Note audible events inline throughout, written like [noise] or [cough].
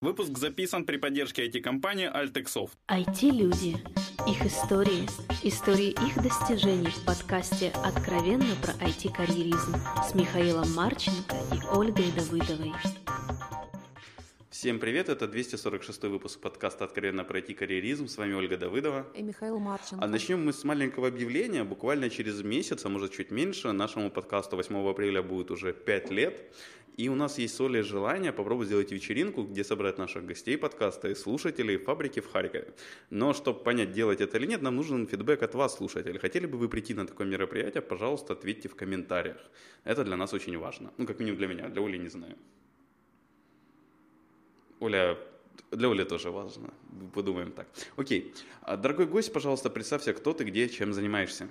Выпуск записан при поддержке IT-компании Altexoft. IT-люди. Их истории. Истории их достижений в подкасте «Откровенно про IT-карьеризм» с Михаилом Марченко и Ольгой Давыдовой. Всем привет, это 246 выпуск подкаста «Откровенно про IT-карьеризм». С вами Ольга Давыдова. И Михаил Марченко. А начнем мы с маленького объявления. Буквально через месяц, а может чуть меньше, нашему подкасту 8 апреля будет уже 5 лет. И у нас есть соли желание попробовать сделать вечеринку, где собрать наших гостей подкаста и слушателей фабрики в Харькове. Но чтобы понять, делать это или нет, нам нужен фидбэк от вас, слушатели. Хотели бы вы прийти на такое мероприятие, пожалуйста, ответьте в комментариях. Это для нас очень важно. Ну, как минимум для меня, для Оли не знаю. Оля, для Оли тоже важно. Подумаем так. Окей. А, дорогой гость, пожалуйста, представься, кто ты, где, чем занимаешься.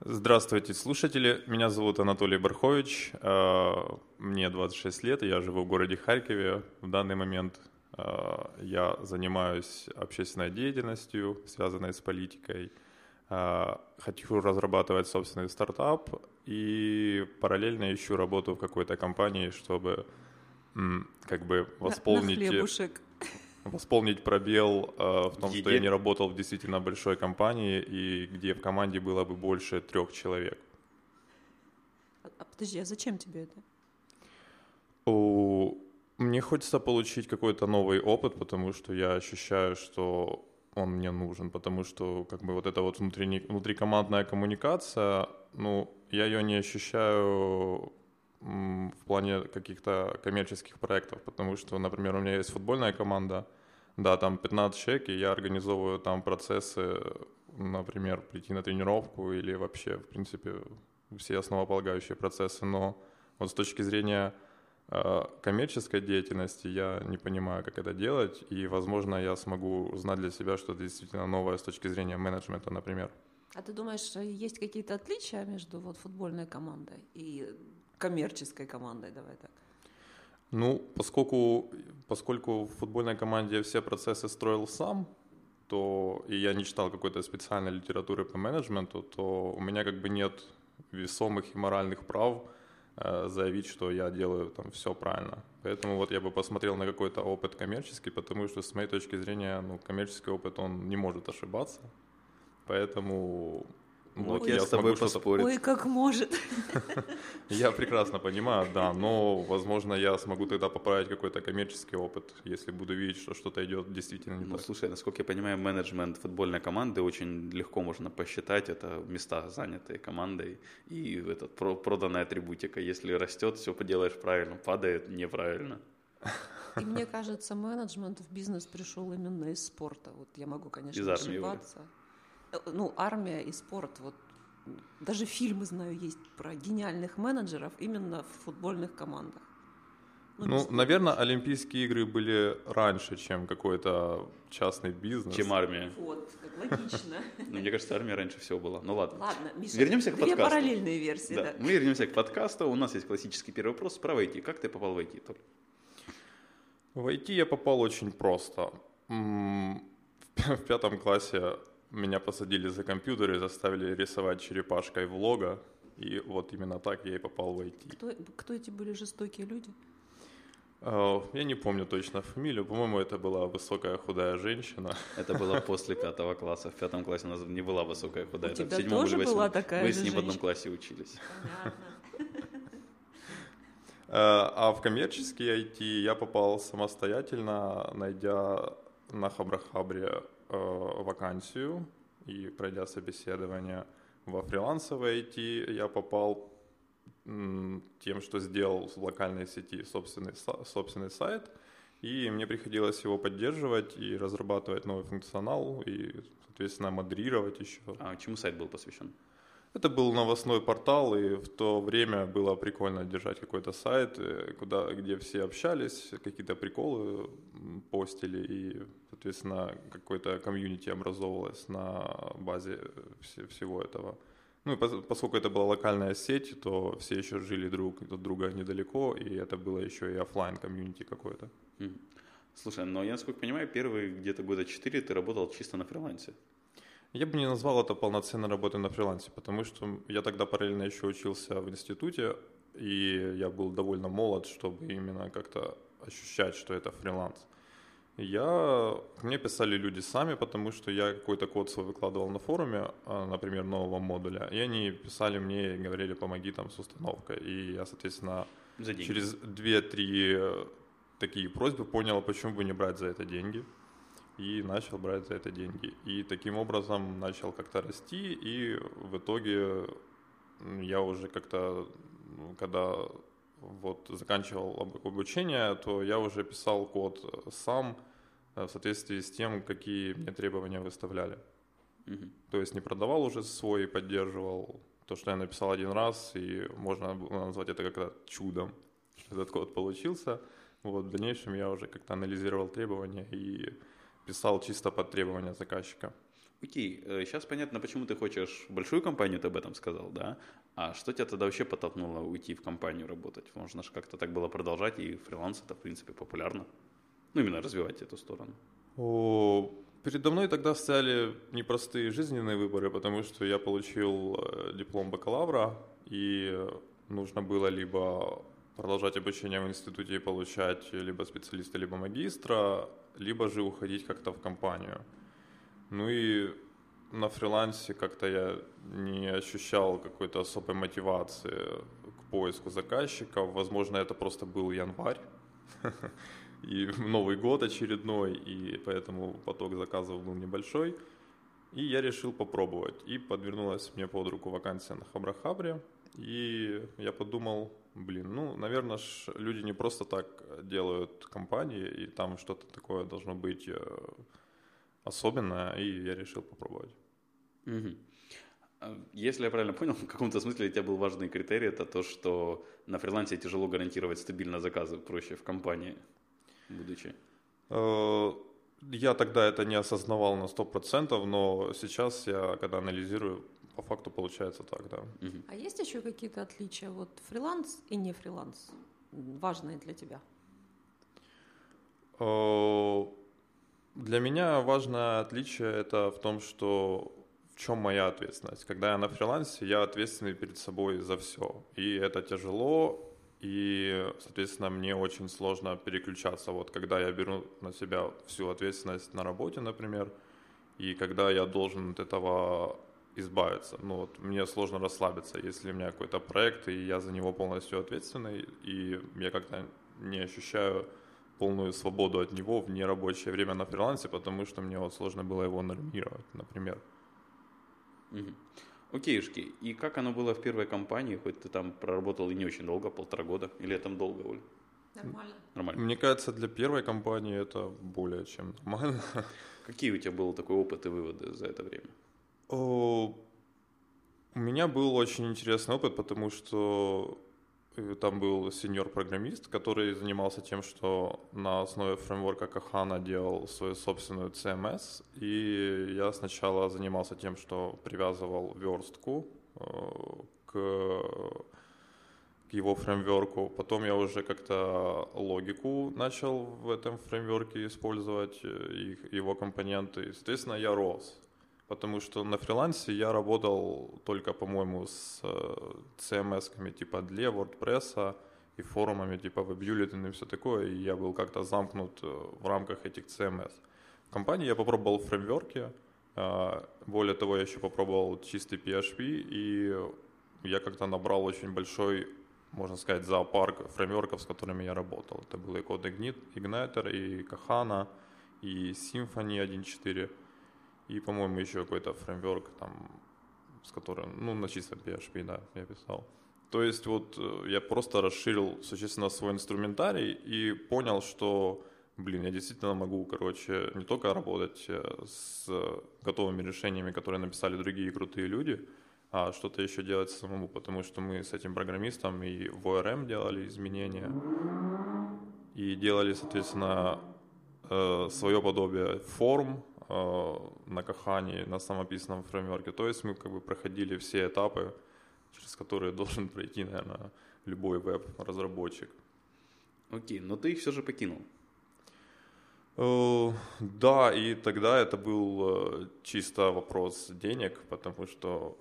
Здравствуйте, слушатели. Меня зовут Анатолий Бархович. Э, мне 26 лет, я живу в городе Харькове. В данный момент э, я занимаюсь общественной деятельностью, связанной с политикой. Хочу разрабатывать собственный стартап и параллельно ищу работу в какой-то компании, чтобы как бы восполнить... На, на восполнить пробел э, в том, Еде. что я не работал в действительно большой компании и где в команде было бы больше трех человек. А, а подожди, а зачем тебе это? О, мне хочется получить какой-то новый опыт, потому что я ощущаю, что он мне нужен, потому что как бы вот эта вот внутрикомандная коммуникация, ну, я ее не ощущаю в плане каких-то коммерческих проектов, потому что, например, у меня есть футбольная команда, да, там 15 человек, и я организовываю там процессы, например, прийти на тренировку или вообще, в принципе, все основополагающие процессы, но вот с точки зрения э, коммерческой деятельности я не понимаю, как это делать, и, возможно, я смогу узнать для себя что-то действительно новое с точки зрения менеджмента, например. А ты думаешь, есть какие-то отличия между вот футбольной командой и коммерческой командой, давай так? Ну, поскольку, поскольку в футбольной команде все процессы строил сам, то и я не читал какой-то специальной литературы по менеджменту, то у меня как бы нет весомых и моральных прав э, заявить, что я делаю там все правильно. Поэтому вот я бы посмотрел на какой-то опыт коммерческий, потому что с моей точки зрения, ну, коммерческий опыт, он не может ошибаться. Поэтому вот Ой, я с тобой поспорить. Ой, как может. [laughs] Я прекрасно понимаю, да, но, возможно, я смогу тогда поправить какой-то коммерческий опыт, если буду видеть, что что-то идет действительно не ну, так. Слушай, насколько я понимаю, менеджмент футбольной команды очень легко можно посчитать. Это места, занятые командой, и этот, проданная атрибутика. Если растет, все поделаешь правильно, падает неправильно. И мне кажется, менеджмент в бизнес пришел именно из спорта. Вот я могу, конечно, из ошибаться. Армии ну, армия и спорт, вот даже фильмы, знаю, есть про гениальных менеджеров именно в футбольных командах. Ну, ну наверное, Олимпийские игры были раньше, чем какой-то частный бизнес. Чем армия. Вот, как логично. [laughs] Ну, мне кажется, армия раньше всего была. Ну ладно. Ладно, Миша, вернемся к подкасту. Две параллельные версии, да. Мы вернемся к подкасту. У нас есть классический первый вопрос про IT. Как ты попал в IT, Толь? В IT я попал очень просто. [laughs] В пятом классе меня посадили за компьютер и заставили рисовать черепашкой в лого. И вот именно так я и попал в IT. Кто, кто эти были жестокие люди? Uh, я не помню точно фамилию. По-моему, это была высокая худая женщина. Это было [laughs] после пятого класса. В пятом классе у нас не была высокая худая. У тебя в седьмом тоже была такая Вы с ним в одном классе учились. Понятно. Uh, а в коммерческий IT я попал самостоятельно, найдя на Хабрахабре э, вакансию и пройдя собеседование во фрилансовое IT, я попал тем, что сделал в локальной сети собственный, собственный сайт, и мне приходилось его поддерживать и разрабатывать новый функционал, и, соответственно, модерировать еще. А чему сайт был посвящен? Это был новостной портал, и в то время было прикольно держать какой-то сайт, э, куда, где все общались, какие-то приколы постили, и, соответственно, какой-то комьюнити образовывалось на базе всего этого. Ну и поскольку это была локальная сеть, то все еще жили друг от друга недалеко, и это было еще и офлайн комьюнити какое-то. Слушай, но я, насколько понимаю, первые где-то года четыре ты работал чисто на фрилансе. Я бы не назвал это полноценной работой на фрилансе, потому что я тогда параллельно еще учился в институте, и я был довольно молод, чтобы именно как-то ощущать, что это фриланс. Я, мне писали люди сами, потому что я какой-то код свой выкладывал на форуме, а, например, нового модуля, и они писали мне и говорили, помоги там с установкой. И я, соответственно, через 2-3 такие просьбы понял, почему бы не брать за это деньги. И начал брать за это деньги. И таким образом начал как-то расти, и в итоге я уже как-то, когда вот заканчивал обучение, то я уже писал код сам э, в соответствии с тем, какие мне требования выставляли. Угу. То есть не продавал уже свой, поддерживал то, что я написал один раз, и можно назвать это как-то чудом, что этот код получился. Вот в дальнейшем я уже как-то анализировал требования и писал чисто под требования заказчика. Окей, сейчас э, понятно, почему ты хочешь большую компанию, ты об этом сказал, да? А что тебя тогда вообще подтолкнуло уйти в компанию работать? Можно же как-то так было продолжать, и фриланс это, в принципе, популярно. Ну, именно развивать эту сторону. О, передо мной тогда стояли непростые жизненные выборы, потому что я получил э, диплом бакалавра, и нужно было либо продолжать обучение в институте и получать либо специалиста, либо магистра, либо же уходить как-то в компанию. Ну и на фрилансе как-то я не ощущал какой-то особой мотивации к поиску заказчиков. Возможно, это просто был январь [laughs] и Новый год очередной, и поэтому поток заказов был небольшой. И я решил попробовать. И подвернулась мне под руку вакансия на Хабрахабре. И я подумал, блин, ну, наверное, люди не просто так делают компании, и там что-то такое должно быть э, особенное, и я решил попробовать. Угу. Если я правильно понял, [laughs] в каком-то смысле для тебя был важный критерий, это то, что на фрилансе тяжело гарантировать стабильно заказы, проще в компании, будучи. Э, я тогда это не осознавал на 100%, но сейчас я, когда анализирую, по факту получается так, да. Угу. А есть еще какие-то отличия, вот фриланс и не фриланс, важные для тебя? Э, для меня важное отличие это в том, что в чем моя ответственность. Когда я на фрилансе, я ответственный перед собой за все. И это тяжело, и, соответственно, мне очень сложно переключаться. Вот когда я беру на себя всю ответственность на работе, например, и когда я должен от этого избавиться. Ну вот мне сложно расслабиться, если у меня какой-то проект, и я за него полностью ответственный, и я как-то не ощущаю полную свободу от него в нерабочее время на фрилансе, потому что мне вот сложно было его нормировать, например. Угу. Окейшки. И как оно было в первой компании, хоть ты там проработал и не очень долго, полтора года, или там долго, Оль? Нормально. Нормально. Мне кажется, для первой компании это более чем нормально. Какие у тебя был такой опыт и выводы за это время? О, у меня был очень интересный опыт, потому что там был сеньор-программист, который занимался тем, что на основе фреймворка Kahana делал свою собственную CMS. И я сначала занимался тем, что привязывал верстку э, к, к его фреймворку. Потом я уже как-то логику начал в этом фреймворке использовать, э, их, его компоненты. И, соответственно, я рос потому что на фрилансе я работал только, по-моему, с э, CMS-ками типа для WordPress и форумами типа WebBulletin и все такое, и я был как-то замкнут э, в рамках этих CMS. В компании я попробовал фреймворки, э, более того, я еще попробовал чистый PHP, и я как-то набрал очень большой, можно сказать, зоопарк фреймворков, с которыми я работал. Это был и Code Igniter, и Kahana, и Symfony 1.4. И, по-моему, еще какой-то фреймворк, там, с которым, ну, на чистом PHP, да, я писал. То есть вот э, я просто расширил существенно свой инструментарий и понял, что, блин, я действительно могу, короче, не только работать э, с готовыми решениями, которые написали другие крутые люди, а что-то еще делать самому, потому что мы с этим программистом и в ORM делали изменения, и делали, соответственно, э, свое подобие форм, на Кахане, на самописном фреймворке. То есть мы как бы проходили все этапы, через которые [laughs] должен пройти, наверное, любой веб-разработчик. Окей, но ты их все же покинул. Uh, да, и тогда это был uh, чисто вопрос денег, потому что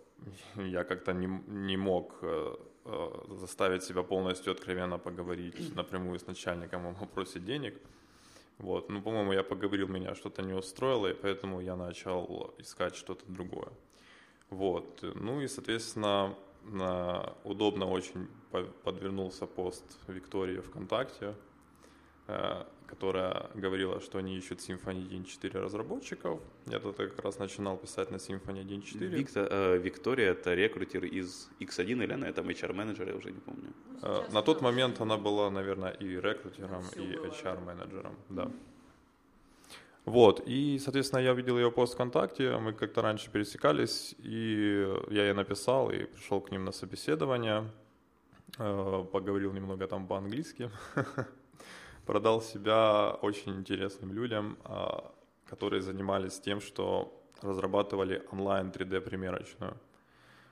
[laughs] я как-то не, не мог э, заставить себя полностью откровенно поговорить напрямую с начальником о вопросе денег. Вот. Ну, по-моему, я поговорил, меня что-то не устроило, и поэтому я начал искать что-то другое. Вот. Ну и, соответственно, удобно очень подвернулся пост Виктории ВКонтакте, которая говорила, что они ищут Symfony 1.4 разработчиков. Я тогда как раз начинал писать на Symfony 1.4. Виктор, э, Виктория — это рекрутер из X1 или она там HR-менеджер, я уже не помню. Э, на тот момент она была, наверное, и рекрутером, и HR-менеджером, да. Вот, и, соответственно, я увидел ее пост ВКонтакте, мы как-то раньше пересекались, и я ей написал и пришел к ним на собеседование, э, поговорил немного там по-английски, [laughs] продал себя очень интересным людям, а, которые занимались тем, что разрабатывали онлайн 3D-примерочную.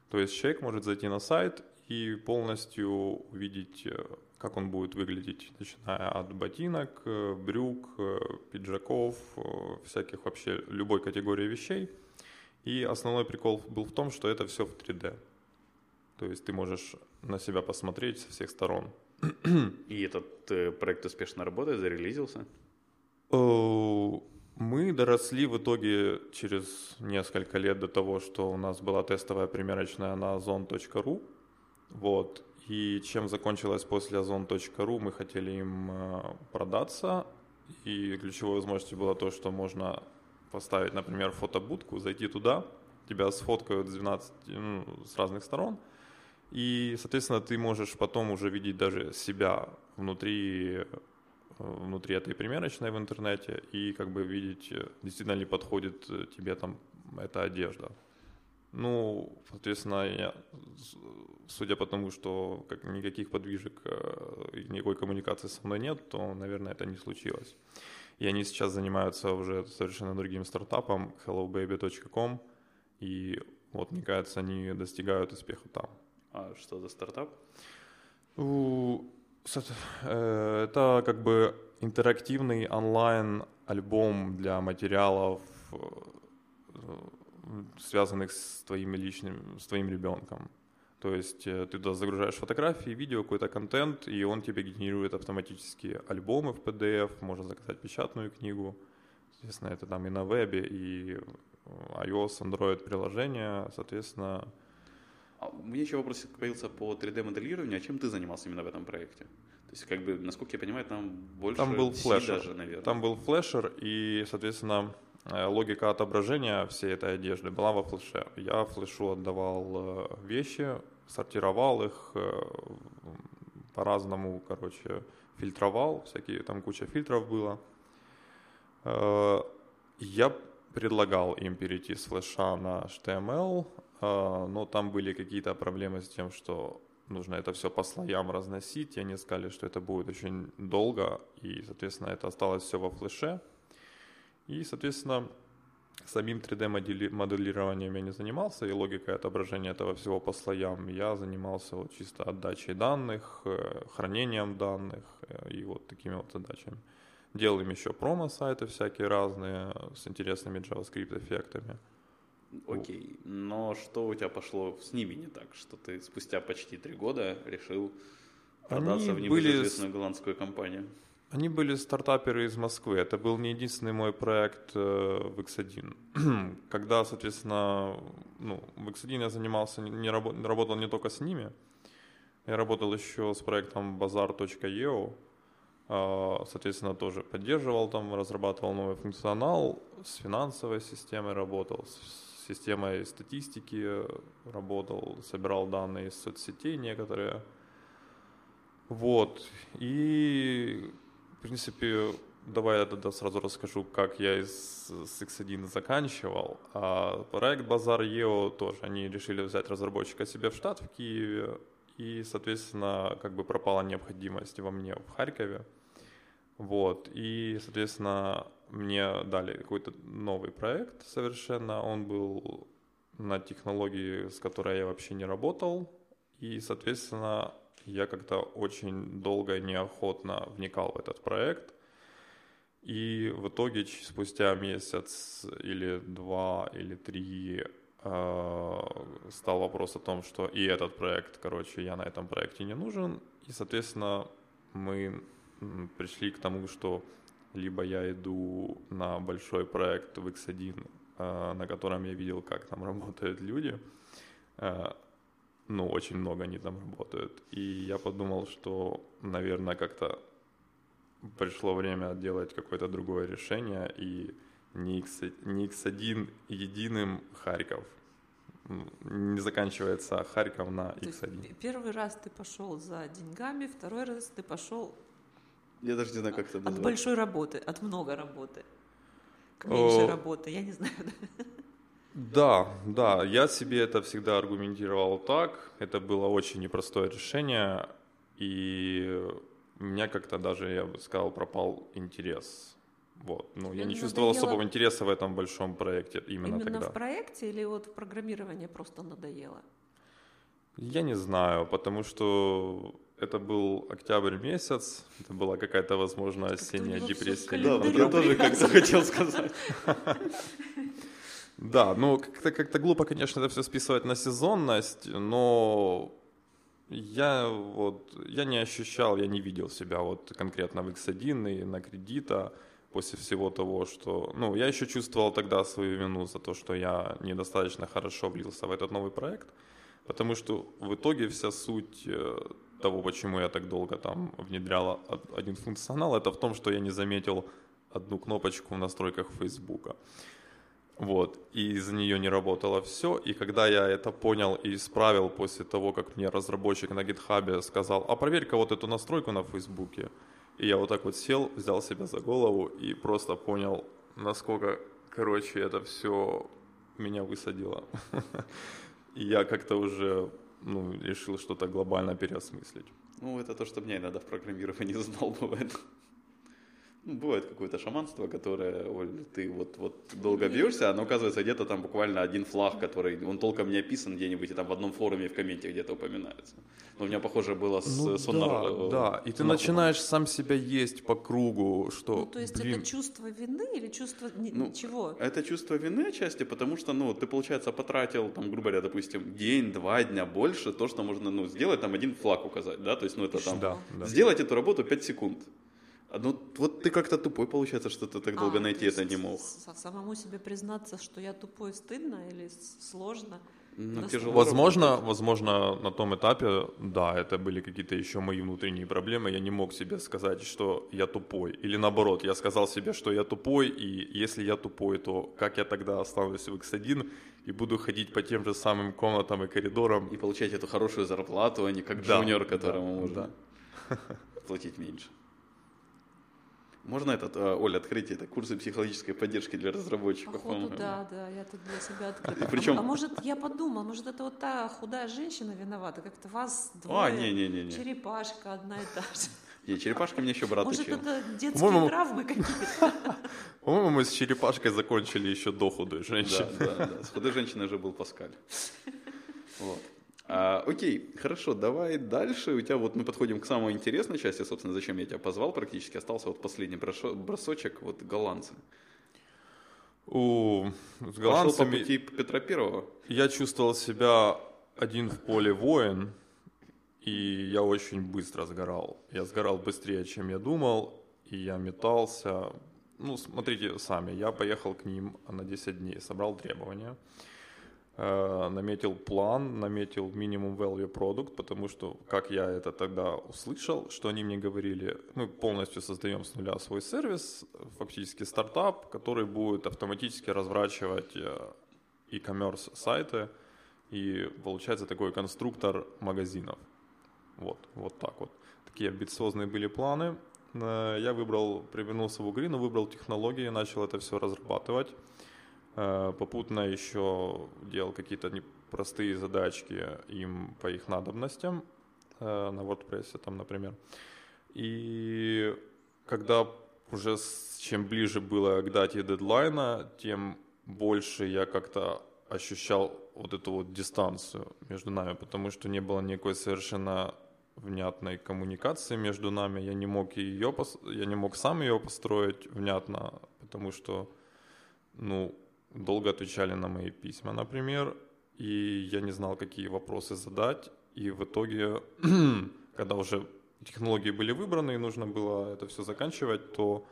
То есть человек может зайти на сайт и полностью увидеть, э, как он будет выглядеть, начиная от ботинок, э, брюк, э, пиджаков, всяких вообще любой категории вещей. И основной прикол был в том, что это все в 3D. То есть ты можешь на себя посмотреть со всех сторон. [clears throat] И этот э, проект успешно работает, зарелизился? Мы доросли в итоге через несколько лет до того, что у нас была тестовая примерочная на ozon.ru. Вот. И чем закончилось после ozon.ru, мы хотели им э, продаться. И ключевой возможностью было то, что можно поставить, например, фотобудку, зайти туда, тебя сфоткают с 12, ну, с разных сторон – и, соответственно, ты можешь потом уже видеть даже себя внутри, э, внутри этой примерочной в интернете и как бы видеть, э, действительно ли подходит э, тебе там эта одежда. Ну, соответственно, я, судя по тому, что как, никаких подвижек и никакой коммуникации со мной нет, то, наверное, это не случилось. И они сейчас занимаются уже совершенно другим стартапом, hellobaby.com, и вот, мне кажется, они достигают успеха там. А что за стартап? Э, это как бы интерактивный онлайн-альбом для материалов, э, связанных с твоим личным, с твоим ребенком. То есть э, ты туда загружаешь фотографии, видео, какой-то контент, и он тебе генерирует автоматически альбомы в PDF, можно заказать печатную книгу. Соответственно, это там и на вебе, и iOS, Android приложения, соответственно, у меня еще вопрос появился по 3D-моделированию. А чем ты занимался именно в этом проекте? То есть, как бы, насколько я понимаю, там больше там был флешер. даже, наверное. Там был флешер, и, соответственно, э, логика отображения всей этой одежды была во флеше. Я флешу отдавал э, вещи, сортировал их э, по-разному, короче, фильтровал, всякие, там куча фильтров было. Я предлагал им перейти с флеша на HTML, а, но там были какие-то проблемы с тем, что нужно это все по слоям разносить, и они сказали, что это будет очень долго, и, соответственно, это осталось все во флеше. И, соответственно, самим 3D-моделированием я не занимался, и логикой отображения этого всего по слоям. Я занимался вот чисто отдачей данных, э, хранением данных э, и вот такими вот задачами. Делал им еще промо-сайты всякие разные с интересными JavaScript-эффектами. Окей, но что у тебя пошло с ними не так, что ты спустя почти три года решил продаться Они в небезызвестную были... голландскую компанию? Они были стартаперы из Москвы. Это был не единственный мой проект э, в X1. [clears throat] Когда, соответственно, ну, в X1 я занимался, не работал, работал не только с ними, я работал еще с проектом Bazaar.io, а, соответственно, тоже поддерживал там, разрабатывал новый функционал, с финансовой системой работал, с системой статистики работал, собирал данные из соцсетей некоторые. Вот. И, в принципе, давай я тогда сразу расскажу, как я из, с X1 заканчивал. А проект Базар EO тоже, они решили взять разработчика себе в штат в Киеве, и, соответственно, как бы пропала необходимость во мне в Харькове. Вот, и, соответственно, мне дали какой-то новый проект совершенно, он был на технологии, с которой я вообще не работал, и, соответственно, я как-то очень долго и неохотно вникал в этот проект, и в итоге спустя месяц или два или три стал вопрос о том, что и этот проект, короче, я на этом проекте не нужен. И, соответственно, мы пришли к тому, что либо я иду на большой проект в X1, на котором я видел, как там работают люди, ну, очень много они там работают. И я подумал, что, наверное, как-то пришло время делать какое-то другое решение, и не, X, не X1 единым Харьков. Не заканчивается Харьков на X1. первый раз ты пошел за деньгами, второй раз ты пошел я даже не знаю, как это назвать. От большой работы, от много работы. К меньшей О... работы, я не знаю. Да, да, я себе это всегда аргументировал так. Это было очень непростое решение, и у меня как-то даже, я бы сказал, пропал интерес. Вот. Ну, я не чувствовал надоело... особого интереса в этом большом проекте именно, именно тогда. в проекте или вот программирование просто надоело? Я не знаю, потому что это был октябрь месяц, это была какая-то, возможно, осенняя депрессия. Да, вот я тоже как-то хотел сказать. [laughs] Да, ну как-то как глупо, конечно, это все списывать на сезонность, но я вот я не ощущал, я не видел себя вот конкретно в X1 и на кредита после всего того, что... Ну, я еще чувствовал тогда свою вину за то, что я недостаточно хорошо влился в этот новый проект, потому что в итоге вся суть э, того, почему я так долго там внедрял один функционал, это в том, что я не заметил одну кнопочку в настройках Фейсбука. Вот, и из-за нее не работало все. И когда я это понял и исправил после того, как мне разработчик на гитхабе сказал, а проверь-ка вот эту настройку на Фейсбуке. И я вот так вот сел, взял себя за голову и просто понял, насколько, короче, это все меня высадило. [laughs] И я как-то уже ну, решил что-то глобально переосмыслить. Ну, это то, что мне иногда в программировании [laughs] знал, бывает. Ну, бывает какое-то шаманство, которое, Оль, ты вот, вот долго бьешься, а но оказывается где-то там буквально один флаг, который, он толком не описан где-нибудь, и там в одном форуме в комменте где-то упоминается. Но у меня похоже было с ну, сонар... Да, э, да, и ты начинаешь сам себя есть по кругу, что... Ну, то есть блин... это чувство вины или чувство ну, чего? Это чувство вины отчасти, потому что, ну, ты, получается, потратил, там, грубо говоря, допустим, день, два дня больше, то, что можно, ну, сделать, там, один флаг указать, да, то есть, ну, это там... Да, да. Сделать эту работу 5 секунд. Ну, вот ты как-то тупой, получается, что ты так долго а, найти это не мог. Самому себе признаться, что я тупой, стыдно или сложно? Ну, тяжело возможно, работать. возможно, на том этапе, да, это были какие-то еще мои внутренние проблемы. Я не мог себе сказать, что я тупой. Или наоборот, я сказал себе, что я тупой, и если я тупой, то как я тогда останусь в X1 и буду ходить по тем же самым комнатам и коридорам. И получать эту хорошую зарплату, а не как да, джуниор, которому да, можно да. платить меньше. Можно этот, э, Оля, открыть это курсы психологической поддержки для разработчиков? Походу, да, да, я тут для себя открыла. Причем... А, а может, я подумала, может, это вот та худая женщина виновата, как-то вас двое, а, не, не, не, не. черепашка одна и та же. Не, черепашка мне еще брат Может, учил. это детские травмы [laughs] какие-то? По-моему, мы с черепашкой закончили еще до худой женщины. Да, да, да. С худой женщиной уже был Паскаль. [laughs] Вот. А, окей, хорошо, давай дальше. У тебя вот мы подходим к самой интересной части, собственно, зачем я тебя позвал практически. Остался вот последний бросочек, вот голландцы. У, с голландцами... Пошел по пути Петра Первого? Я чувствовал себя один в поле воин, и я очень быстро сгорал. Я сгорал быстрее, чем я думал, и я метался. Ну, смотрите сами, я поехал к ним на 10 дней, собрал требования. Э, наметил план, наметил минимум value продукт, потому что, как я это тогда услышал, что они мне говорили, мы полностью создаем с нуля свой сервис, фактически стартап, который будет автоматически разворачивать э, e-commerce сайты, и получается такой конструктор магазинов. Вот, вот так вот. Такие амбициозные были планы. Э, я выбрал, привернулся в Угрину, выбрал технологии, начал это все разрабатывать. Э, попутно еще делал какие-то простые задачки им по их надобностям э, на WordPress, там, например. И когда уже чем ближе было к дате дедлайна, тем больше я как-то ощущал вот эту вот дистанцию между нами, потому что не было никакой совершенно внятной коммуникации между нами. Я не мог ее, я не мог сам ее построить внятно, потому что, ну, долго отвечали на мои письма, например, и я не знал, какие вопросы задать, и в итоге, [clears throat] когда уже технологии были выбраны и нужно было это все заканчивать, то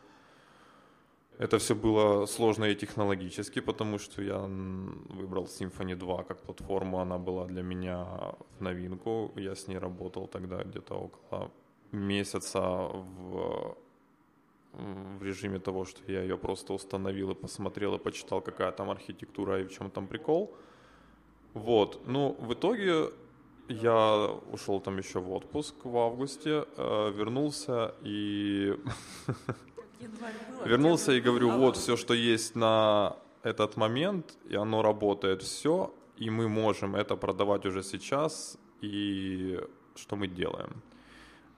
это все было сложно и технологически, потому что я выбрал Symfony 2 как платформу, она была для меня в новинку. Я с ней работал тогда где-то около месяца в, в режиме того, что я ее просто установил и посмотрел и почитал, какая там архитектура и в чем там прикол. Вот, ну, в итоге я ушел там еще в отпуск в августе, э, вернулся и [laughs] Вернулся и говорю, вот все, что есть на этот момент, и оно работает все, и мы можем это продавать уже сейчас, и что мы делаем?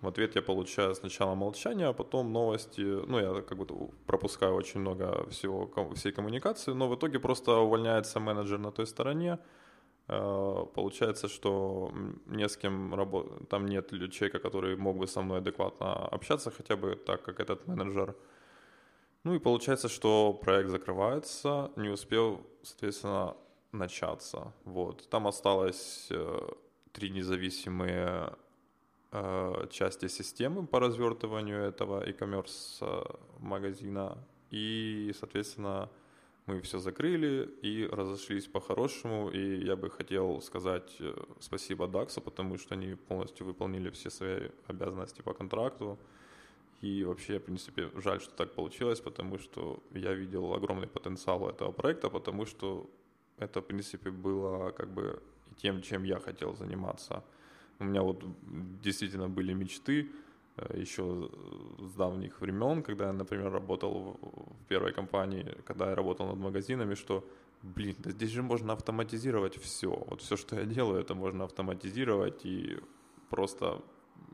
В ответ я получаю сначала молчание, а потом новости. Ну, я как бы пропускаю очень много всего, всей коммуникации, но в итоге просто увольняется менеджер на той стороне. Э, получается, что не с кем работать, там нет человека, который мог бы со мной адекватно общаться, хотя бы так, как этот менеджер. Ну и получается, что проект закрывается, не успел, соответственно, начаться. Вот. Там осталось э, три независимые части системы по развертыванию этого e-commerce э, магазина. И, соответственно, мы все закрыли и разошлись по-хорошему. И я бы хотел сказать э, спасибо Даксу, потому что они полностью выполнили все свои обязанности по контракту. И вообще, в принципе, жаль, что так получилось, потому что я видел огромный потенциал этого проекта, потому что это, в принципе, было как бы тем, чем я хотел заниматься. У меня вот действительно были мечты э, еще с давних времен, когда я, например, работал в первой компании, когда я работал над магазинами, что, блин, да здесь же можно автоматизировать все. Вот все, что я делаю, это можно автоматизировать и просто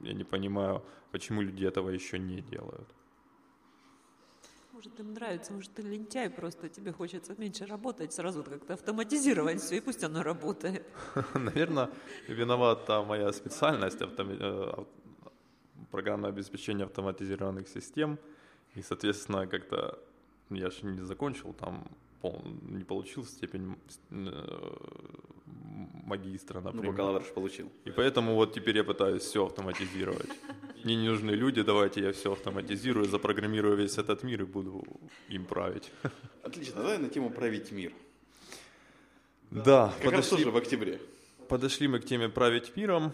я не понимаю, почему люди этого еще не делают. Может, им нравится, может, ты лентяй просто, тебе хочется меньше работать, сразу как-то автоматизировать все, и пусть оно работает. [laughs] Наверное, виновата моя специальность, э, программное обеспечение автоматизированных систем, и, соответственно, как-то я же не закончил там, не получил степень э, магистра, например. Ну, бакалавр получил. И поэтому вот теперь я пытаюсь все автоматизировать. [laughs] Мне не нужны люди, давайте я все автоматизирую, запрограммирую весь этот мир и буду им править. [laughs] Отлично, давай на тему править мир. Да. Как подошли, раз тоже в октябре. Подошли мы к теме править миром.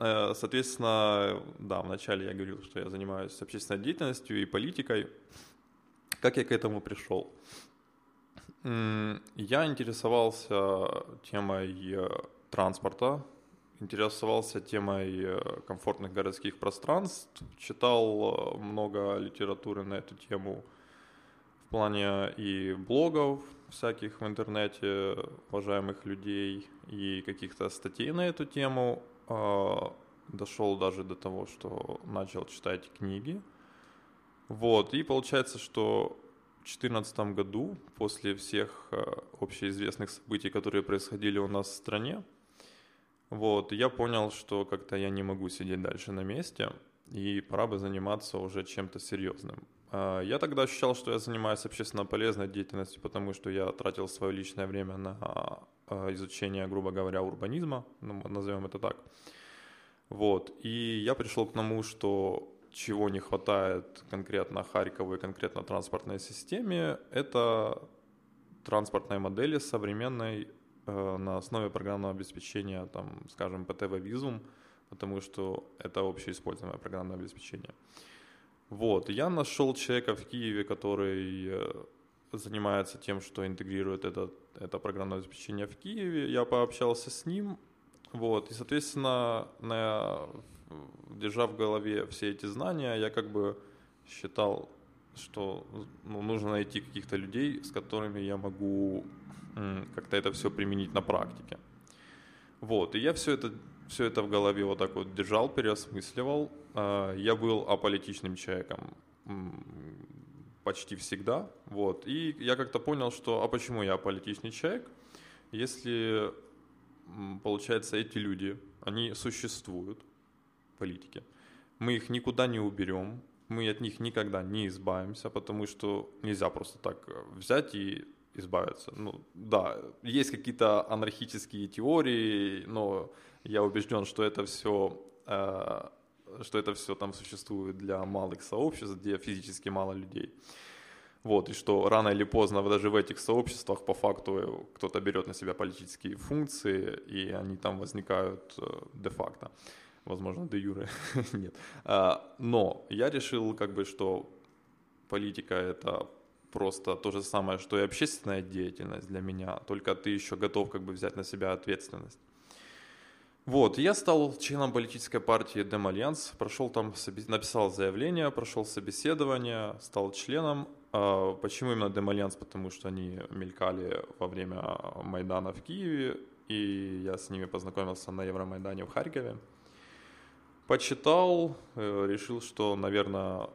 Э, соответственно, да, вначале я говорил, что я занимаюсь общественной деятельностью и политикой. Как я к этому пришел? Я интересовался темой э, транспорта, интересовался темой э, комфортных городских пространств, читал э, много литературы на эту тему в плане и блогов всяких в интернете уважаемых людей и каких-то статей на эту тему. Дошел даже до того, что начал читать книги. Вот, и получается, что 2014 году, после всех э, общеизвестных событий, которые происходили у нас в стране, вот, я понял, что как-то я не могу сидеть дальше на месте, и пора бы заниматься уже чем-то серьезным. А, я тогда ощущал, что я занимаюсь общественно полезной деятельностью, потому что я тратил свое личное время на а, изучение, грубо говоря, урбанизма, ну, назовем это так. Вот. И я пришел к тому, что чего не хватает конкретно Харькову и конкретно транспортной системе, это транспортной модели современной э, на основе программного обеспечения, там, скажем, ПТВ Визум, потому что это общеиспользуемое программное обеспечение. Вот, я нашел человека в Киеве, который э, занимается тем, что интегрирует это, это программное обеспечение в Киеве. Я пообщался с ним, вот, и, соответственно, на держа в голове все эти знания, я как бы считал, что ну, нужно найти каких-то людей, с которыми я могу как-то это все применить на практике. Вот, и я все это, все это в голове вот так вот держал, переосмысливал. А, я был аполитичным человеком почти всегда, вот, и я как-то понял, что, а почему я аполитичный человек, если, получается, эти люди, они существуют, политики. Мы их никуда не уберем, мы от них никогда не избавимся, потому что нельзя просто так э, взять и избавиться. Ну, да, есть какие-то анархические теории, но я убежден, что это все, э, что это все там существует для малых сообществ, где физически мало людей. Вот, и что рано или поздно даже в этих сообществах по факту кто-то берет на себя политические функции, и они там возникают э, де-факто. Возможно, де юре [laughs] нет. А, но я решил, как бы, что политика это просто то же самое, что и общественная деятельность для меня, только ты еще готов как бы взять на себя ответственность. Вот, я стал членом политической партии Дем Альянс, прошел там, написал заявление, прошел собеседование, стал членом. А, почему именно Дем Альянс? Потому что они мелькали во время Майдана в Киеве, и я с ними познакомился на Евромайдане в Харькове. Почитал, э, решил, что, наверное,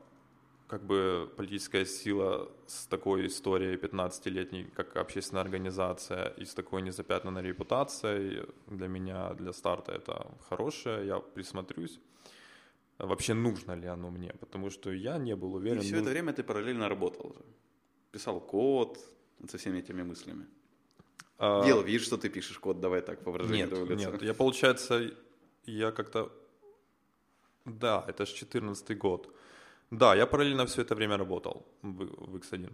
как бы политическая сила с такой историей 15-летней, как общественная организация, и с такой незапятнанной репутацией, для меня, для старта это хорошее, я присмотрюсь. Вообще нужно ли оно мне, потому что я не был уверен. И все нужно... это время ты параллельно работал. Писал код со всеми этими мыслями. А... Делал вид, что ты пишешь код, давай так, по выражению Нет, нет, я, получается, я как-то... Да, это же 14 год. Да, я параллельно все это время работал в, в X1.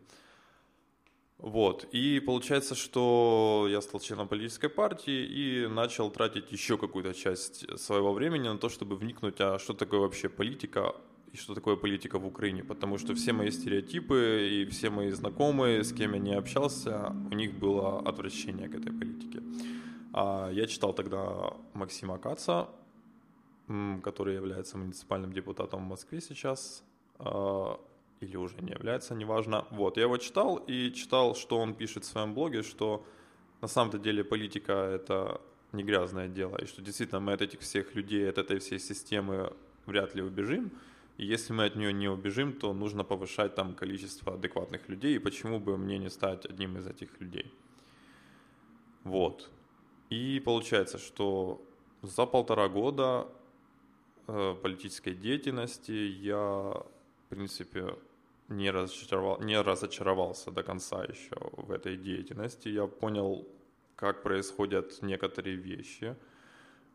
Вот. И получается, что я стал членом политической партии и начал тратить еще какую-то часть своего времени на то, чтобы вникнуть, а что такое вообще политика и что такое политика в Украине. Потому что все мои стереотипы и все мои знакомые, с кем я не общался, у них было отвращение к этой политике. А я читал тогда Максима Каца, который является муниципальным депутатом в Москве сейчас, а, или уже не является, неважно. Вот, я его читал и читал, что он пишет в своем блоге, что на самом-то деле политика это не грязное дело, и что действительно мы от этих всех людей, от этой всей системы вряд ли убежим. И если мы от нее не убежим, то нужно повышать там количество адекватных людей, и почему бы мне не стать одним из этих людей. Вот. И получается, что за полтора года политической деятельности я в принципе, не, разочаровал, не разочаровался до конца еще в этой деятельности. Я понял, как происходят некоторые вещи,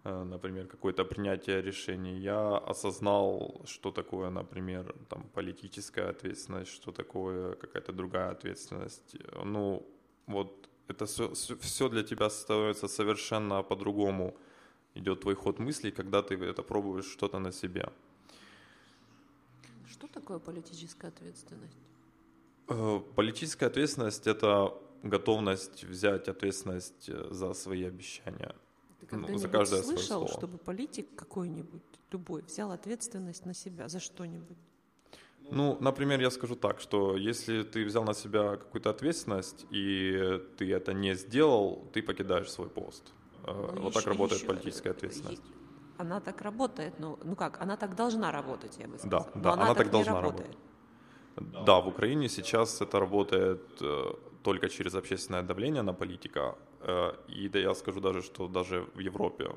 э, например, какое-то принятие решений. Я осознал, что такое, например, там, политическая ответственность, что такое какая-то другая ответственность. Ну, вот это все, все для тебя становится совершенно по-другому. Идет твой ход мыслей, когда ты это пробуешь что-то на себе. Что такое политическая ответственность? Э, политическая ответственность – это готовность взять ответственность э, за свои обещания. Ты ну, за каждое слышал, свое слово. чтобы политик какой-нибудь, любой, взял ответственность на себя за что-нибудь? Ну, например, я скажу так, что если ты взял на себя какую-то ответственность, и ты это не сделал, ты покидаешь свой пост. Э, ну, вот так работает еще, политическая ответственность она так работает, ну, ну как, она так должна работать, я бы сказала. Да, да, она, она так, так должна работать. Да, в Украине сейчас это работает э, только через общественное давление на политика. Э, и да я скажу даже, что даже в Европе,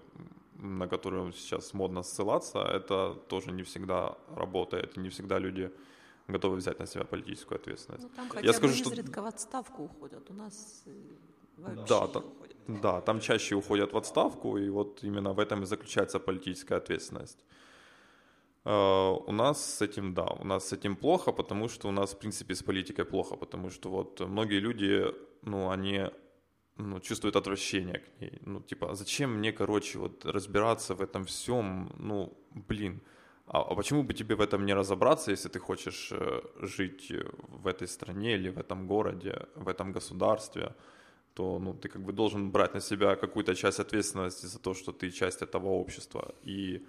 на которую сейчас модно ссылаться, это тоже не всегда работает. Не всегда люди готовы взять на себя политическую ответственность. Ну, там хотя я бы скажу, что... в отставку уходят. У нас вообще да, уходят. Да, там чаще уходят в отставку, и вот именно в этом и заключается политическая ответственность. Э, у нас с этим, да, у нас с этим плохо, потому что у нас, в принципе, с политикой плохо, потому что вот многие люди, ну, они ну, чувствуют отвращение к ней. Ну, типа, зачем мне, короче, вот разбираться в этом всем, ну, блин, а, а почему бы тебе в этом не разобраться, если ты хочешь э, жить в этой стране или в этом городе, в этом государстве? То ну, ты как бы должен брать на себя какую-то часть ответственности за то, что ты часть этого общества. И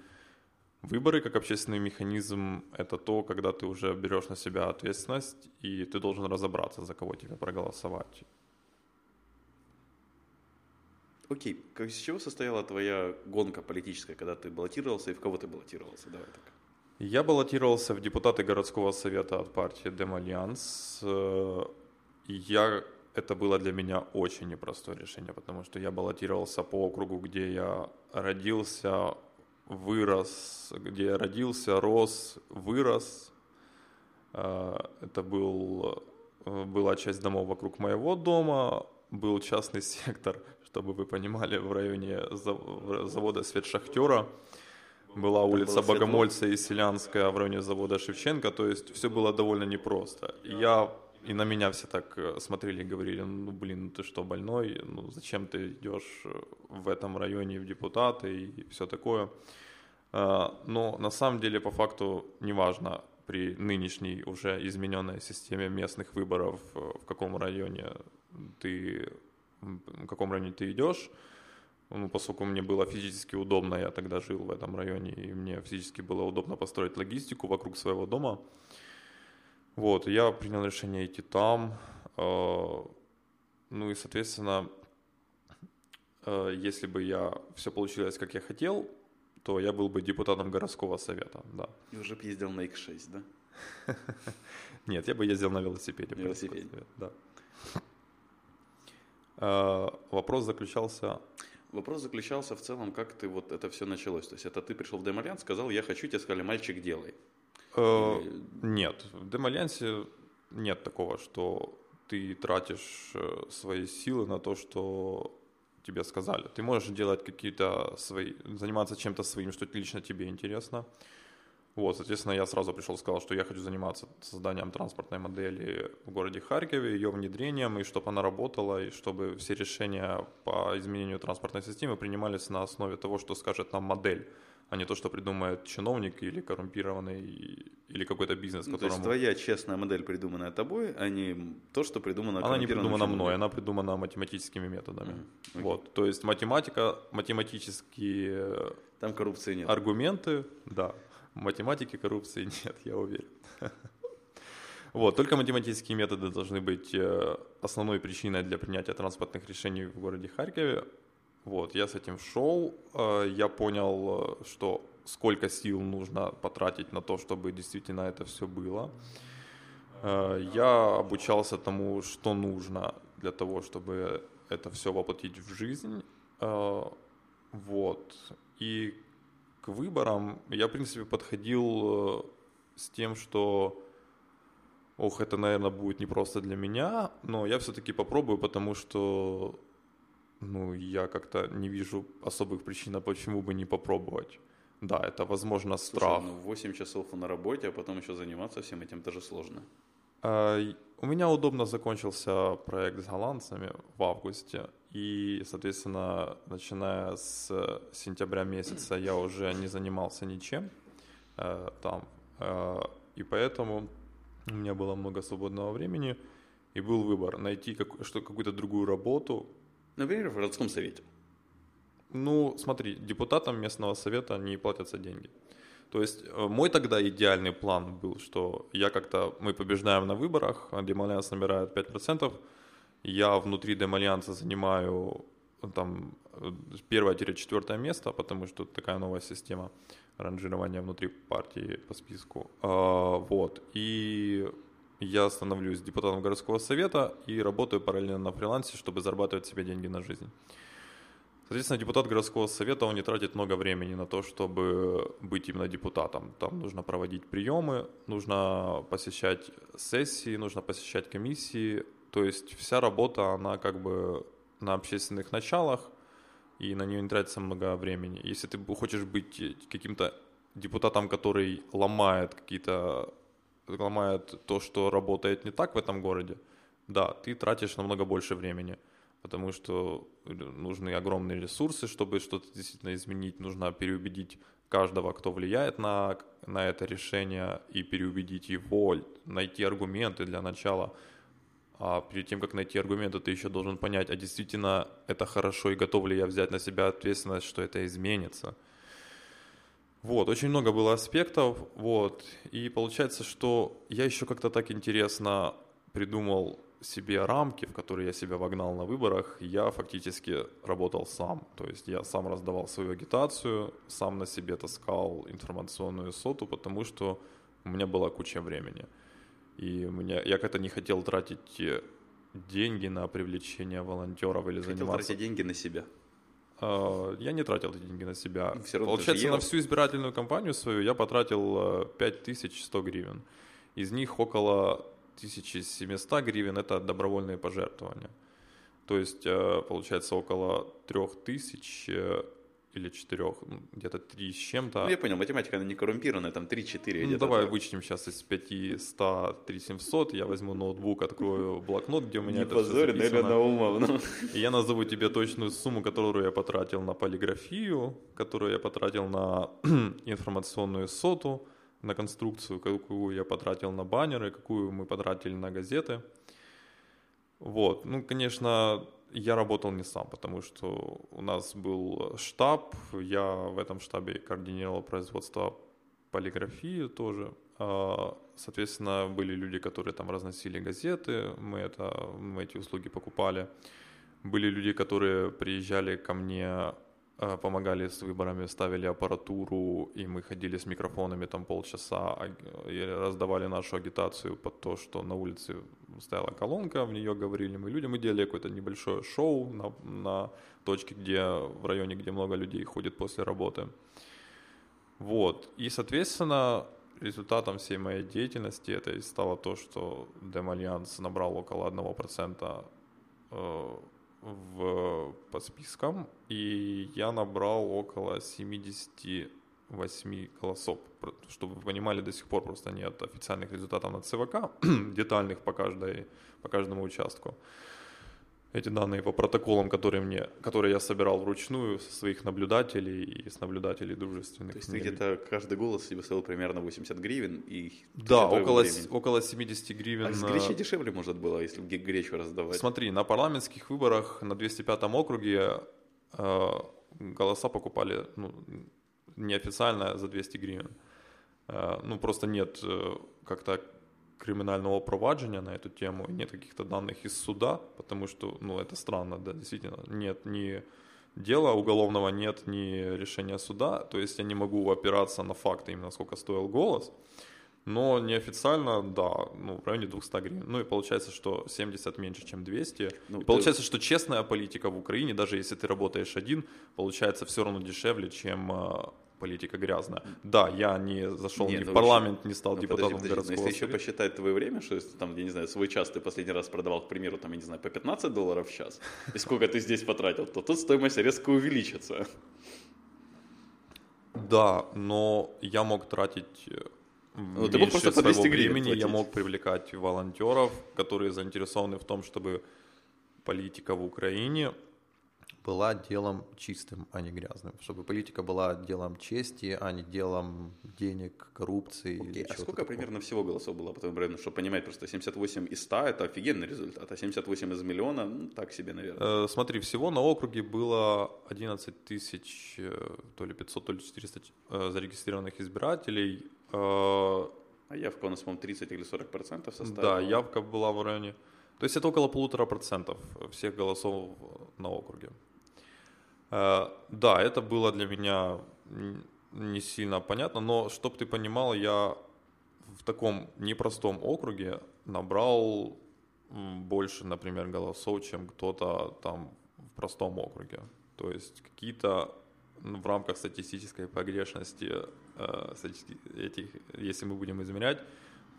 выборы как общественный механизм — это то, когда ты уже берешь на себя ответственность, и ты должен разобраться, за кого тебе проголосовать. Окей, как из чего состояла твоя гонка политическая, когда ты баллотировался, и в кого ты баллотировался? Давай так. Я баллотировался в депутаты городского совета от партии Демальянс. Э, я это было для меня очень непростое решение, потому что я баллотировался по округу, где я родился, вырос, где я родился, рос, вырос. А, это был была часть домов вокруг моего дома, был частный [laughs] сектор, чтобы вы понимали, в районе завода Светшахтера. Была улица Богомольца и Селянская в районе завода Шевченко, то есть все было довольно непросто. Я и на меня все так э, смотрели и говорили, ну блин, ты что, больной? Ну зачем ты идешь э, в этом районе в депутаты и все такое? А, но на самом деле по факту неважно при нынешней уже измененной системе местных выборов, э, в каком районе ты, в каком районе ты идешь. Ну, поскольку мне было физически удобно, я тогда жил в этом районе, и мне физически было удобно построить логистику вокруг своего дома. Вот, я принял решение идти там. Э, ну и, соответственно, э, если бы я все получилось, как я хотел, то я был бы депутатом городского совета, да. И уже бы ездил на X6, да? [laughs] Нет, я бы ездил на велосипеде. Велосипеде. Да. Э, вопрос заключался... Вопрос заключался в целом, как ты вот это все началось. То есть это ты пришел в Демальян, сказал, я хочу, тебе сказали, мальчик, делай. Э, нет, в Демальянсе нет такого, что ты тратишь э, свои силы на то, что тебе сказали. Ты можешь делать какие-то свои, заниматься чем-то своим, что лично тебе интересно. Вот, соответственно, я сразу пришел и сказал, что я хочу заниматься созданием транспортной модели в городе Харькове, ее внедрением, и чтобы она работала, и чтобы все решения по изменению транспортной системы принимались на основе того, что скажет нам модель, а не то, что придумает чиновник или коррумпированный, или какой-то бизнес, ну, которому... То есть твоя честная модель, придуманная тобой, а не то, что придумано Она не придумана мной, она придумана математическими методами. Mm-hmm. Okay. Вот, то есть математика, математические... Там коррупции нет. Аргументы, да математики коррупции [laughs] нет, я уверен. [laughs] Вот, только математические методы должны быть э, основной причиной для принятия транспортных решений в городе Харькове. Вот, я с этим шел, э, я понял, э, что сколько сил нужно потратить на то, чтобы действительно это все было. Я обучался тому, что нужно для того, чтобы это все воплотить в жизнь. Вот. И к выборам я, в принципе, подходил э, с тем, что, ох, это, наверное, будет не просто для меня, но я все-таки попробую, потому что, ну, я как-то не вижу особых причин, а почему бы не попробовать. Да, это, возможно, страх. Слушай, ну, 8 часов на работе, а потом еще заниматься всем этим тоже сложно. А, у меня удобно закончился проект с голландцами в августе. И, соответственно, начиная с сентября месяца я уже не занимался ничем э, там. Э, и поэтому у меня было много свободного времени. И был выбор найти как, что, какую-то другую работу. Например, в городском совете. Ну, смотри, депутатам местного совета не платятся деньги. То есть э, мой тогда идеальный план был, что я как-то, мы побеждаем на выборах, а Демальянс набирает 5%, я внутри Демальянса занимаю э, там э, первое-четвертое место, потому что такая новая система ранжирования внутри партии по списку. А, вот. И я становлюсь депутатом городского совета и работаю параллельно на фрилансе, чтобы зарабатывать себе деньги на жизнь. Соответственно, депутат городского совета, он не тратит много времени на то, чтобы быть именно депутатом. Там нужно проводить приемы, нужно посещать сессии, нужно посещать комиссии, то есть вся работа, она как бы на общественных началах, и на нее не тратится много времени. Если ты хочешь быть каким-то депутатом, который ломает какие-то ломает то, что работает не так в этом городе, да, ты тратишь намного больше времени, потому что нужны огромные ресурсы, чтобы что-то действительно изменить, нужно переубедить каждого, кто влияет на, на это решение, и переубедить его, найти аргументы для начала – а перед тем, как найти аргументы, ты еще должен понять, а действительно это хорошо и готов ли я взять на себя ответственность, что это изменится. Вот, очень много было аспектов, вот, и получается, что я еще как-то так интересно придумал себе рамки, в которые я себя вогнал на выборах, я фактически работал сам. То есть я сам раздавал свою агитацию, сам на себе таскал информационную соту, потому что у меня была куча времени. И меня, я как-то не хотел тратить э, деньги на привлечение волонтеров или хотел заниматься... тратить деньги на себя. Uh, я не тратил эти деньги на себя. Все Получается, на всю избирательную кампанию свою я потратил 5100 э, гривен. Из них около 1700 гривен – это добровольные пожертвования. То есть, э, получается, около 3000 э, или 4, ну, где-то 3 с чем-то. Ну, я понял, математика, она не коррумпированная, там 3-4 ну, Давай так. вычтем сейчас из 500 3700, я возьму ноутбук, открою [laughs] блокнот, где у меня не это позорь, все записано. Наумов, ну. И я назову тебе точную сумму, которую я потратил на полиграфию, которую я потратил на [clears throat] информационную соту, на конструкцию, какую я потратил на баннеры, какую мы потратили на газеты. Вот, ну, конечно, я работал не сам, потому что у нас был штаб, я в этом штабе координировал производство полиграфии тоже. А, соответственно, были люди, которые там разносили газеты, мы, это, мы эти услуги покупали. Были люди, которые приезжали ко мне Э, помогали с выборами, ставили аппаратуру, и мы ходили с микрофонами там полчаса и раздавали нашу агитацию под то, что на улице стояла колонка, в нее говорили мы людям, мы делали какое-то небольшое шоу на, на точке, где в районе, где много людей ходит после работы. Вот. И, соответственно, результатом всей моей деятельности это и стало то, что Демальянс набрал около 1% в, по спискам, и я набрал около 78 голосов. Чтобы вы понимали, до сих пор просто нет официальных результатов на ЦВК, [clears throat] детальных по, каждой, по каждому участку эти данные по протоколам, которые мне, которые я собирал вручную со своих наблюдателей и с наблюдателей дружественных. То есть ты где-то каждый голос себе стоил примерно 80 гривен и Да, около, около 70 гривен. А с гречи дешевле может было, если гречу раздавать? Смотри, на парламентских выборах на 205 округе э, голоса покупали ну, неофициально за 200 гривен. Э, ну, просто нет э, как-то криминального проваджения на эту тему, нет каких-то данных из суда, потому что, ну, это странно, да, действительно, нет ни дела уголовного, нет ни решения суда, то есть я не могу опираться на факты именно сколько стоил голос, но неофициально, да, ну, в районе 200 гривен. Ну и получается, что 70 меньше, чем 200. Ну, и получается, что честная политика в Украине, даже если ты работаешь один, получается все равно дешевле, чем а, политика грязная. Да, я не зашел Нет, ни в ну, парламент, вообще... не стал ну, депутатом подожди, подожди, городского Если еще посчитать твое время, что если там, я не знаю, свой час ты последний раз продавал, к примеру, там, я не знаю, по 15 долларов в час, и сколько ты здесь потратил, то тут стоимость резко увеличится. Да, но я мог тратить э, ну, ты мог просто по 200 времени, платить. я мог привлекать волонтеров, которые заинтересованы в том, чтобы политика в Украине была делом чистым, а не грязным. Чтобы политика была делом чести, а не делом денег, коррупции. Окей, а сколько такого. примерно всего голосов было по твоему бренду? Чтобы понимать, просто 78 из 100 это офигенный результат, а 78 из миллиона, ну, так себе, наверное. Э, смотри, всего на округе было 11 тысяч, э, то ли 500, то ли 400 э, зарегистрированных избирателей. Э, а явка у нас, по-моему, 30 или 40 процентов составила? Да, явка была в районе... То есть это около полутора процентов всех голосов на округе. Э, да, это было для меня не сильно понятно, но чтобы ты понимал, я в таком непростом округе набрал больше, например, голосов, чем кто-то там в простом округе. То есть какие-то в рамках статистической погрешности э, этих, если мы будем измерять,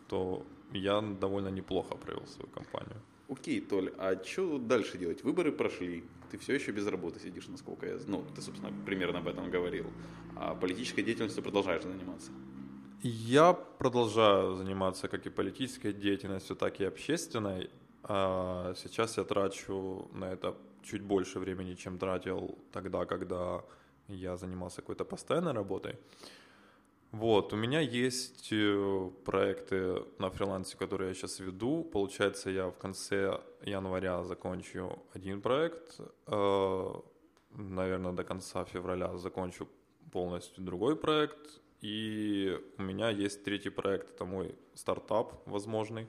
то я довольно неплохо провел свою кампанию. Окей, Толь, а что дальше делать? Выборы прошли, ты все еще без работы сидишь, насколько я... Ну, ты, собственно, примерно об этом говорил. А политической деятельностью продолжаешь заниматься? Я продолжаю заниматься как и политической деятельностью, так и общественной. А сейчас я трачу на это чуть больше времени, чем тратил тогда, когда я занимался какой-то постоянной работой. Вот, у меня есть э, проекты на фрилансе, которые я сейчас веду. Получается, я в конце января закончу один проект, э, наверное, до конца февраля закончу полностью другой проект. И у меня есть третий проект, это мой стартап возможный,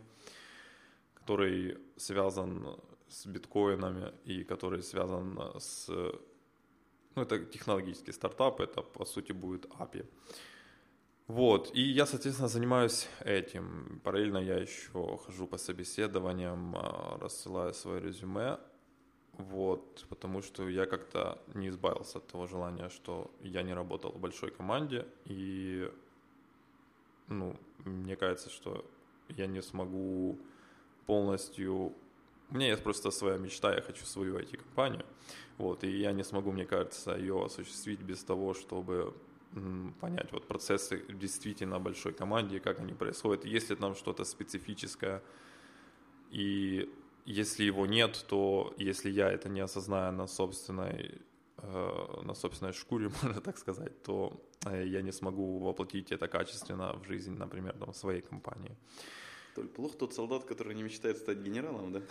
который связан с биткоинами и который связан с... Ну, это технологический стартап, это по сути будет API. Вот, и я, соответственно, занимаюсь этим. Параллельно я еще хожу по собеседованиям, а, рассылаю свое резюме. Вот, потому что я как-то не избавился от того желания, что я не работал в большой команде, и, ну, мне кажется, что я не смогу полностью... У меня есть просто своя мечта, я хочу свою IT-компанию. Вот, и я не смогу, мне кажется, ее осуществить без того, чтобы понять вот процессы действительно большой команде, как они происходят, если там что-то специфическое, и если его нет, то если я это не осознаю на собственной, э, на собственной шкуре, [laughs] можно так сказать, то э, я не смогу воплотить это качественно в жизнь, например, там, своей компании. Толь, плохо тот солдат, который не мечтает стать генералом, да?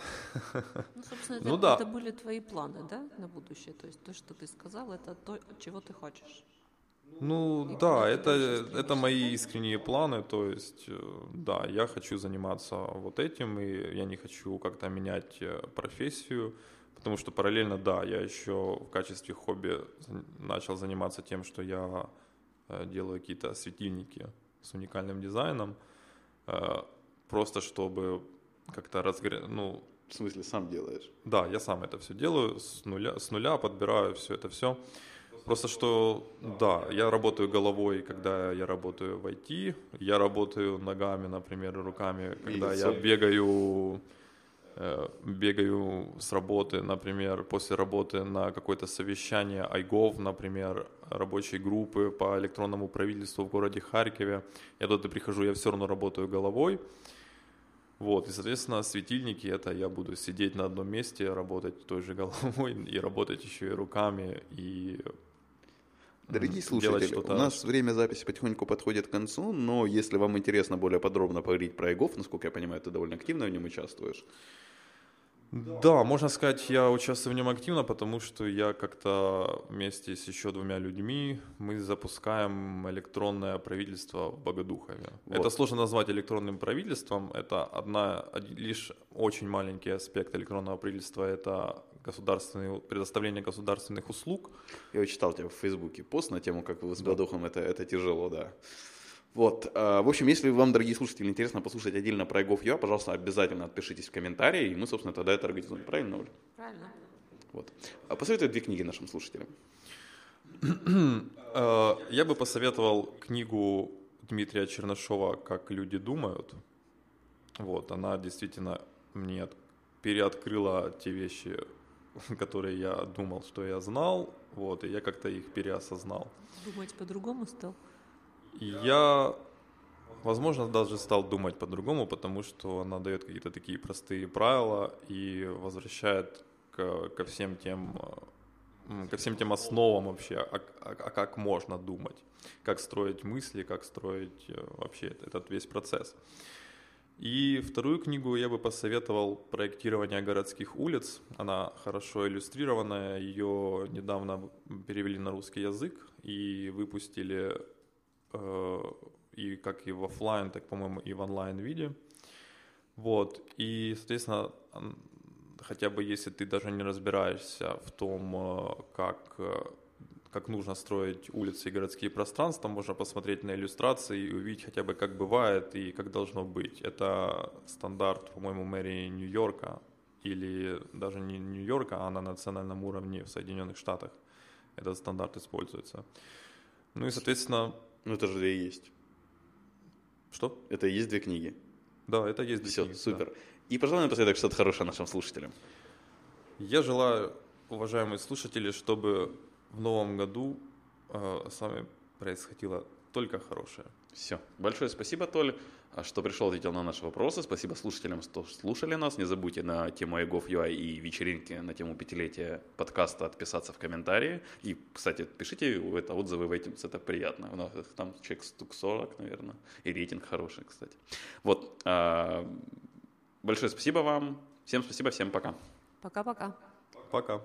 [laughs] Ну, собственно, это, ну, да. это были твои планы, да, на будущее? То есть то, что ты сказал, это то, чего ты хочешь? Ну да, это, это мои искренние планы, то есть э, да, я хочу заниматься вот этим, и я не хочу как-то менять э, профессию, потому что параллельно, да, я еще в качестве хобби начал заниматься тем, что я э, делаю какие-то светильники с уникальным дизайном, просто чтобы как-то разгорять, ну... В смысле, сам делаешь? Да, я сам это все делаю, с нуля, с нуля подбираю все это все. Просто что, да, я работаю головой, когда я работаю в IT, я работаю ногами, например, руками, когда я бегаю, э, бегаю с работы, например, после работы на какое-то совещание iGov, например, рабочей группы по электронному правительству в городе Харькове. Я туда прихожу, я все равно работаю головой. Вот, и, соответственно, светильники, это я буду сидеть на одном месте, работать той же головой и работать еще и руками, и Дорогие слушатели, у нас время записи потихоньку подходит к концу, но если вам интересно более подробно поговорить про ИГОВ, насколько я понимаю, ты довольно активно в нем участвуешь. Да, можно сказать, я участвую в нем активно, потому что я как-то вместе с еще двумя людьми мы запускаем электронное правительство в Богодухове. Вот. Это сложно назвать электронным правительством, это одна, лишь очень маленький аспект электронного правительства, это государственные, предоставление государственных услуг. Я читал тебя в Фейсбуке пост на тему, как вы с Богодухом, это, это тяжело, да. Вот. А, в общем, если вам, дорогие слушатели, интересно послушать отдельно про ИГОВ.ua, пожалуйста, обязательно отпишитесь в комментарии, и мы, собственно, тогда это организуем. Правильно, Оля? Правильно. Вот. А посоветуй две книги нашим слушателям. А, я бы посоветовал книгу Дмитрия Чернышова «Как люди думают». Вот, она действительно мне переоткрыла те вещи, [laughs] которые я думал, что я знал, вот, и я как-то их переосознал. Думать по-другому стал? Я, возможно, даже стал думать по-другому, потому что она дает какие-то такие простые правила и возвращает к, ко всем тем ко всем тем основам вообще, а, а, а как можно думать, как строить мысли, как строить э, вообще этот весь процесс. И вторую книгу я бы посоветовал «Проектирование городских улиц». Она хорошо иллюстрированная, ее недавно перевели на русский язык и выпустили Э, и как и в офлайн, так, по-моему, и в онлайн виде. Вот, и, соответственно, хотя бы если ты даже не разбираешься в том, э, как, э, как нужно строить улицы и городские пространства, можно посмотреть на иллюстрации и увидеть хотя бы, как бывает и как должно быть. Это стандарт, по-моему, мэрии Нью-Йорка, или даже не Нью-Йорка, а на национальном уровне в Соединенных Штатах этот стандарт используется. Ну и, соответственно, ну это же и есть. Что? Это и есть две книги. Да, это есть две Все, книги. супер. Да. И, пожалуй, напоследок что-то хорошее нашим слушателям. Я желаю, уважаемые слушатели, чтобы в новом году э, с вами происходило только хорошее. Все. Большое спасибо, Толь, что пришел, ответил на наши вопросы. Спасибо слушателям, что слушали нас. Не забудьте на тему iGov.ui и вечеринки на тему пятилетия подкаста отписаться в комментарии. И, кстати, пишите это отзывы в iTunes, это приятно. У нас там человек стук 40, наверное, и рейтинг хороший, кстати. Вот. А, большое спасибо вам. Всем спасибо, всем пока. Пока-пока. Пока.